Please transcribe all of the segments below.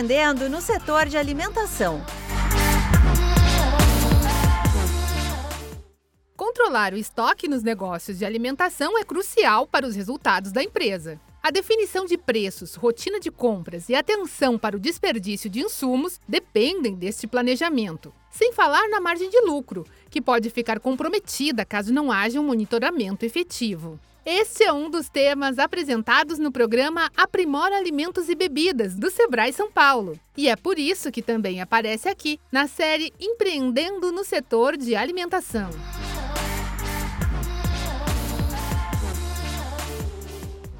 Empreendendo no setor de alimentação. Controlar o estoque nos negócios de alimentação é crucial para os resultados da empresa. A definição de preços, rotina de compras e atenção para o desperdício de insumos dependem deste planejamento. Sem falar na margem de lucro, que pode ficar comprometida caso não haja um monitoramento efetivo. Este é um dos temas apresentados no programa Aprimora Alimentos e Bebidas, do Sebrae São Paulo. E é por isso que também aparece aqui na série Empreendendo no Setor de Alimentação.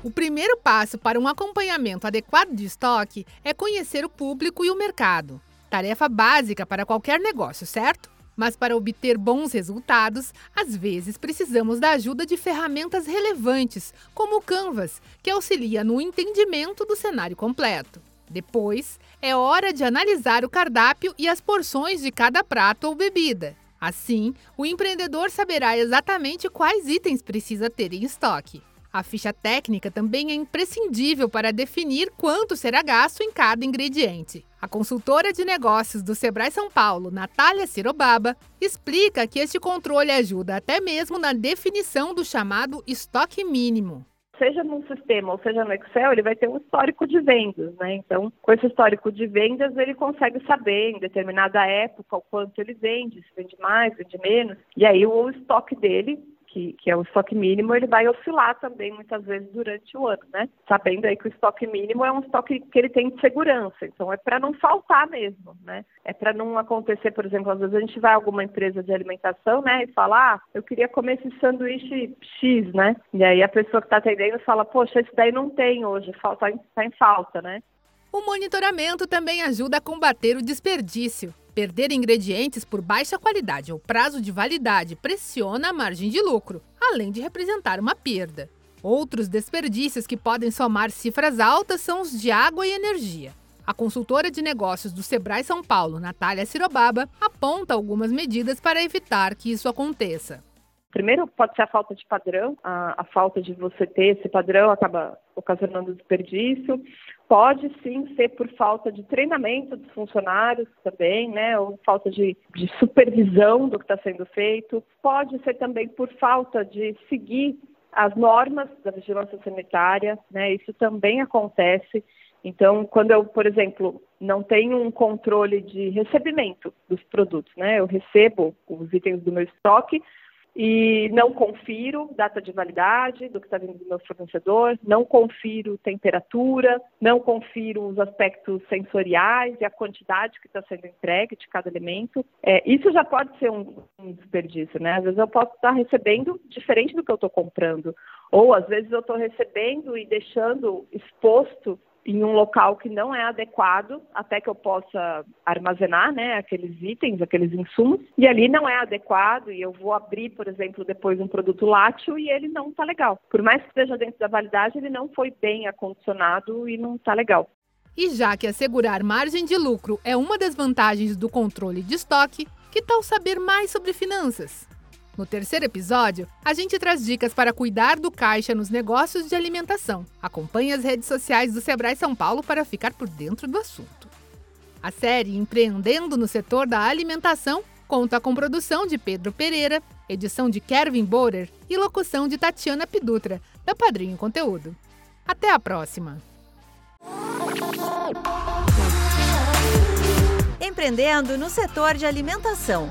O primeiro passo para um acompanhamento adequado de estoque é conhecer o público e o mercado. Tarefa básica para qualquer negócio, certo? Mas para obter bons resultados, às vezes precisamos da ajuda de ferramentas relevantes, como o Canvas, que auxilia no entendimento do cenário completo. Depois, é hora de analisar o cardápio e as porções de cada prato ou bebida. Assim, o empreendedor saberá exatamente quais itens precisa ter em estoque. A ficha técnica também é imprescindível para definir quanto será gasto em cada ingrediente. A consultora de negócios do Sebrae São Paulo, Natália Sirobaba, explica que este controle ajuda até mesmo na definição do chamado estoque mínimo seja num sistema ou seja no Excel, ele vai ter um histórico de vendas, né? Então, com esse histórico de vendas, ele consegue saber em determinada época o quanto ele vende, se vende mais, vende menos, e aí o estoque dele que, que é o estoque mínimo, ele vai oscilar também muitas vezes durante o ano, né? Sabendo aí que o estoque mínimo é um estoque que ele tem de segurança, então é para não faltar mesmo, né? É para não acontecer, por exemplo, às vezes a gente vai a alguma empresa de alimentação, né, e fala, ah, eu queria comer esse sanduíche X, né? E aí a pessoa que está atendendo fala, poxa, esse daí não tem hoje, está em falta, né? O monitoramento também ajuda a combater o desperdício. Perder ingredientes por baixa qualidade ou prazo de validade pressiona a margem de lucro, além de representar uma perda. Outros desperdícios que podem somar cifras altas são os de água e energia. A consultora de negócios do Sebrae São Paulo, Natália Sirobaba, aponta algumas medidas para evitar que isso aconteça. Primeiro, pode ser a falta de padrão, a, a falta de você ter esse padrão acaba ocasionando desperdício. Pode sim ser por falta de treinamento dos funcionários também, né, ou falta de, de supervisão do que está sendo feito. Pode ser também por falta de seguir as normas da vigilância sanitária, né, isso também acontece. Então, quando eu, por exemplo, não tenho um controle de recebimento dos produtos, né, eu recebo os itens do meu estoque, e não confiro data de validade do que está vindo do meu fornecedor, não confiro temperatura, não confiro os aspectos sensoriais e a quantidade que está sendo entregue de cada elemento. É, isso já pode ser um, um, desperdício, né? Às vezes eu posso estar recebendo diferente do que eu estou comprando, ou às vezes eu estou recebendo e deixando exposto em um local que não é adequado, até que eu possa armazenar né, aqueles itens, aqueles insumos, e ali não é adequado, e eu vou abrir, por exemplo, depois um produto látil e ele não está legal. Por mais que esteja dentro da validade, ele não foi bem acondicionado e não está legal. E já que assegurar margem de lucro é uma das vantagens do controle de estoque, que tal saber mais sobre finanças? No terceiro episódio, a gente traz dicas para cuidar do caixa nos negócios de alimentação. Acompanhe as redes sociais do Sebrae São Paulo para ficar por dentro do assunto. A série Empreendendo no Setor da Alimentação conta com produção de Pedro Pereira, edição de Kevin Borer e locução de Tatiana Pidutra, da Padrinho Conteúdo. Até a próxima! Empreendendo no setor de alimentação